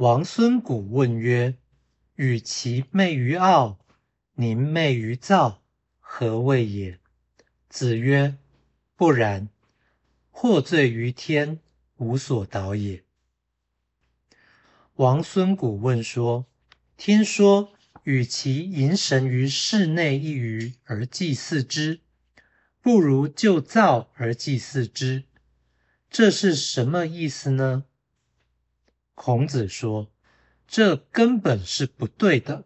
王孙谷问曰：“与其媚于傲，宁媚于躁，何谓也？”子曰：“不然。获罪于天，无所导也。”王孙谷问说：“听说与其迎神于室内一隅而祭祀之，不如就灶而祭祀之，这是什么意思呢？”孔子说：“这根本是不对的。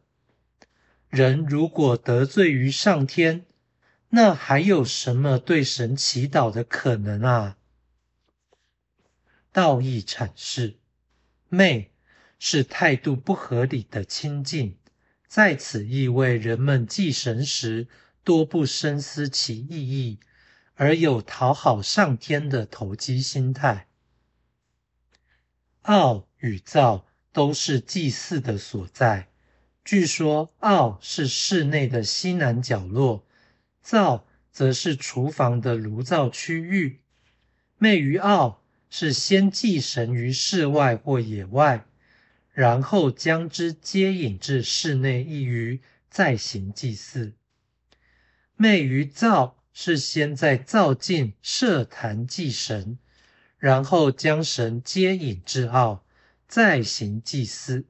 人如果得罪于上天，那还有什么对神祈祷的可能啊？”道义阐释：“昧是态度不合理的亲近，在此意味人们祭神时多不深思其意义，而有讨好上天的投机心态。傲。”与灶都是祭祀的所在。据说灶是室内的西南角落，灶则是厨房的炉灶区域。媚于灶是先祭神于室外或野外，然后将之接引至室内一隅，再行祭祀。媚于灶是先在灶境设坛祭神，然后将神接引至灶。再行祭祀，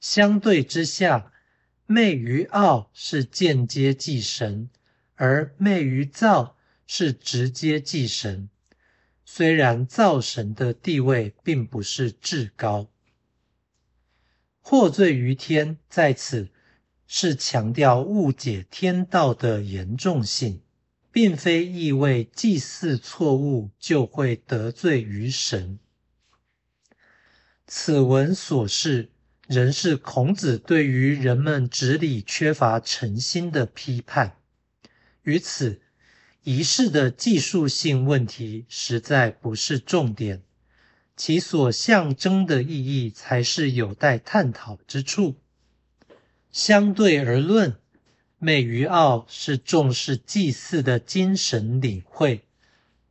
相对之下，媚于傲是间接祭神，而媚于灶是直接祭神。虽然灶神的地位并不是至高，获罪于天，在此是强调误解天道的严重性，并非意味祭祀错误就会得罪于神。此文所示，仍是孔子对于人们执礼缺乏诚心的批判。于此，仪式的技术性问题实在不是重点，其所象征的意义才是有待探讨之处。相对而论，美于奥是重视祭祀的精神领会，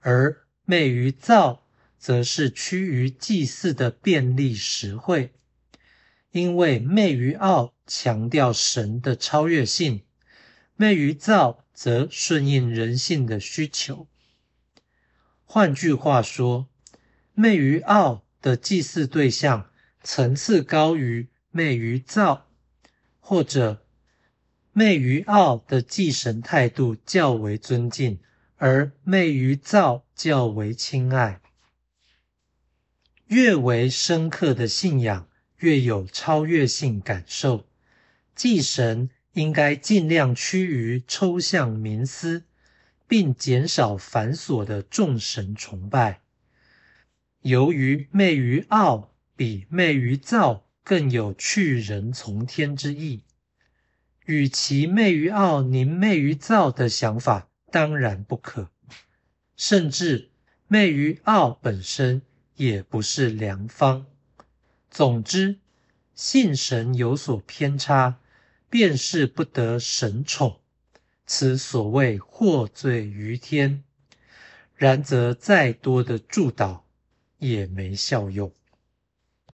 而美于造。则是趋于祭祀的便利实惠，因为媚于傲强调神的超越性，媚于躁则顺应人性的需求。换句话说，媚于傲的祭祀对象层次高于媚于躁，或者媚于傲的祭神态度较为尊敬，而媚于躁较为亲爱。越为深刻的信仰，越有超越性感受。祭神应该尽量趋于抽象冥思，并减少繁琐的众神崇拜。由于媚于傲比媚于躁更有去人从天之意，与其媚于傲宁媚于躁的想法当然不可，甚至媚于傲本身。也不是良方。总之，信神有所偏差，便是不得神宠，此所谓获罪于天。然则再多的助导，也没效用。